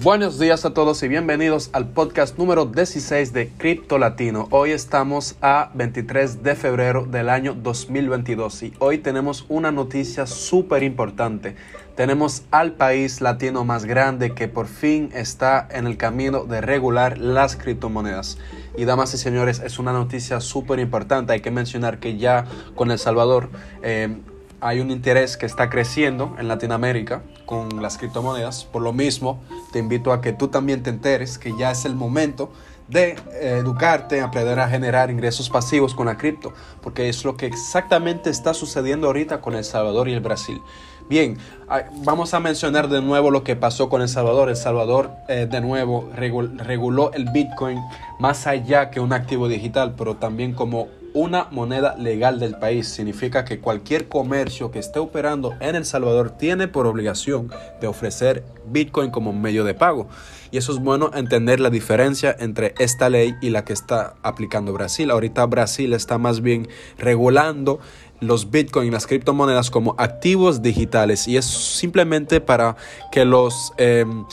Buenos días a todos y bienvenidos al podcast número 16 de Cripto Latino. Hoy estamos a 23 de febrero del año 2022 y hoy tenemos una noticia súper importante. Tenemos al país latino más grande que por fin está en el camino de regular las criptomonedas. Y damas y señores, es una noticia súper importante. Hay que mencionar que ya con El Salvador... Eh, hay un interés que está creciendo en Latinoamérica con las criptomonedas. Por lo mismo, te invito a que tú también te enteres que ya es el momento de eh, educarte, aprender a generar ingresos pasivos con la cripto, porque es lo que exactamente está sucediendo ahorita con El Salvador y el Brasil. Bien, vamos a mencionar de nuevo lo que pasó con El Salvador. El Salvador eh, de nuevo reguló el Bitcoin más allá que un activo digital, pero también como una moneda legal del país. Significa que cualquier comercio que esté operando en El Salvador tiene por obligación de ofrecer Bitcoin como medio de pago. Y eso es bueno entender la diferencia entre esta ley y la que está aplicando Brasil. Ahorita Brasil está más bien regulando los Bitcoin, las criptomonedas como activos digitales y es simplemente para que los... Em,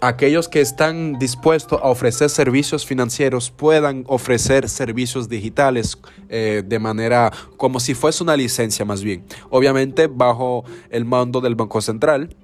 aquellos que están dispuestos a ofrecer servicios financieros puedan ofrecer servicios digitales eh, de manera como si fuese una licencia más bien. Obviamente bajo el mando del Banco Central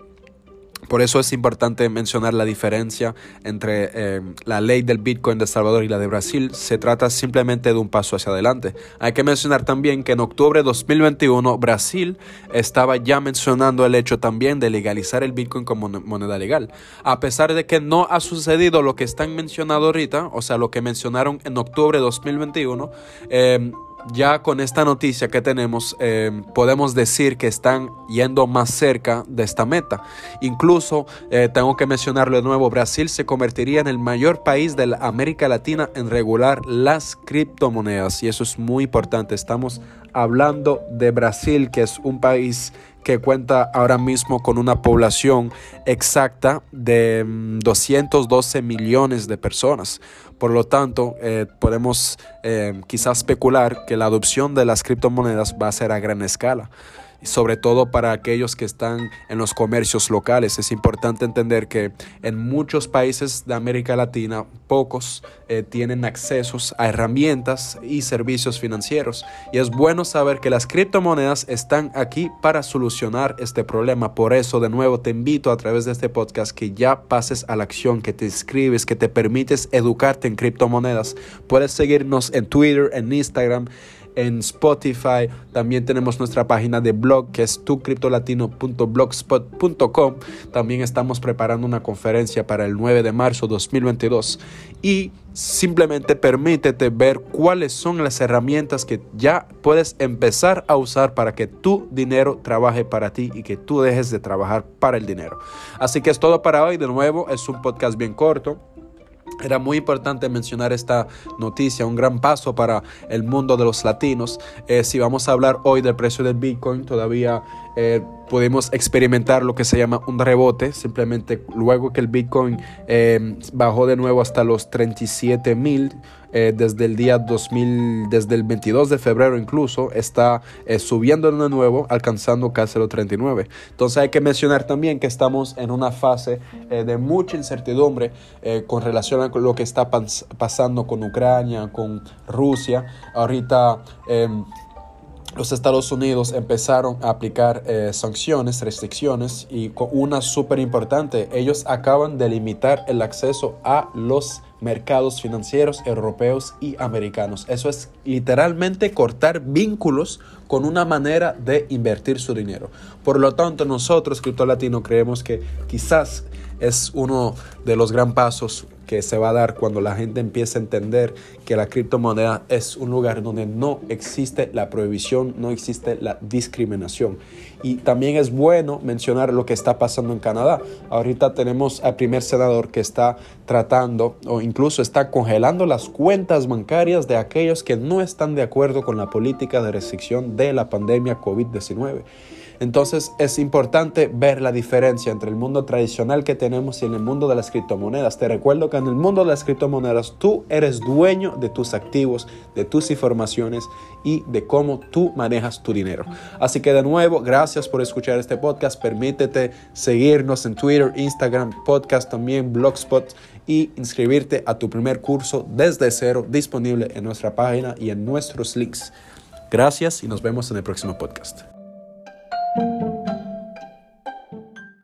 por eso es importante mencionar la diferencia entre eh, la ley del Bitcoin de Salvador y la de Brasil. Se trata simplemente de un paso hacia adelante. Hay que mencionar también que en octubre de 2021 Brasil estaba ya mencionando el hecho también de legalizar el Bitcoin como moneda legal. A pesar de que no ha sucedido lo que están mencionando ahorita, o sea, lo que mencionaron en octubre de 2021, eh, ya con esta noticia que tenemos, eh, podemos decir que están yendo más cerca de esta meta. Incluso, eh, tengo que mencionarlo de nuevo, Brasil se convertiría en el mayor país de América Latina en regular las criptomonedas. Y eso es muy importante. Estamos hablando de Brasil, que es un país que cuenta ahora mismo con una población exacta de 212 mm, millones de personas. Por lo tanto, eh, podemos eh, quizás especular que la adopción de las criptomonedas va a ser a gran escala sobre todo para aquellos que están en los comercios locales. Es importante entender que en muchos países de América Latina pocos eh, tienen accesos a herramientas y servicios financieros y es bueno saber que las criptomonedas están aquí para solucionar este problema. Por eso de nuevo te invito a través de este podcast que ya pases a la acción, que te inscribes, que te permites educarte en criptomonedas. Puedes seguirnos en Twitter, en Instagram en Spotify. También tenemos nuestra página de blog que es tucriptolatino.blogspot.com. También estamos preparando una conferencia para el 9 de marzo 2022 y simplemente permítete ver cuáles son las herramientas que ya puedes empezar a usar para que tu dinero trabaje para ti y que tú dejes de trabajar para el dinero. Así que es todo para hoy. De nuevo, es un podcast bien corto. Era muy importante mencionar esta noticia, un gran paso para el mundo de los latinos. Eh, si vamos a hablar hoy del precio del Bitcoin, todavía eh, pudimos experimentar lo que se llama un rebote, simplemente luego que el Bitcoin eh, bajó de nuevo hasta los 37 mil eh, desde el día 2000, desde el 22 de febrero incluso, está subiendo de nuevo, alcanzando casi los 39. Entonces hay que mencionar también que estamos en una fase de mucha incertidumbre con relación a lo que está pasando con Ucrania, con Rusia. Ahorita em, los Estados Unidos empezaron a aplicar eh, sanciones, restricciones y una súper importante, ellos acaban de limitar el acceso a los mercados financieros europeos y americanos. Eso es literalmente cortar vínculos con una manera de invertir su dinero. Por lo tanto, nosotros, Cripto Latino, creemos que quizás es uno de los gran pasos que se va a dar cuando la gente empiece a entender que la criptomoneda es un lugar donde no existe la prohibición, no existe la discriminación. Y también es bueno mencionar lo que está pasando en Canadá. Ahorita tenemos al primer senador que está tratando o incluso está congelando las cuentas bancarias de aquellos que no están de acuerdo con la política de restricción de la pandemia COVID-19. Entonces es importante ver la diferencia entre el mundo tradicional que tenemos y en el mundo de las criptomonedas. Te recuerdo que en el mundo de las criptomonedas tú eres dueño de tus activos, de tus informaciones y de cómo tú manejas tu dinero. Así que de nuevo, gracias por escuchar este podcast. Permítete seguirnos en Twitter, Instagram, podcast también, Blogspot y inscribirte a tu primer curso desde cero disponible en nuestra página y en nuestros links. Gracias y nos vemos en el próximo podcast. Thank you.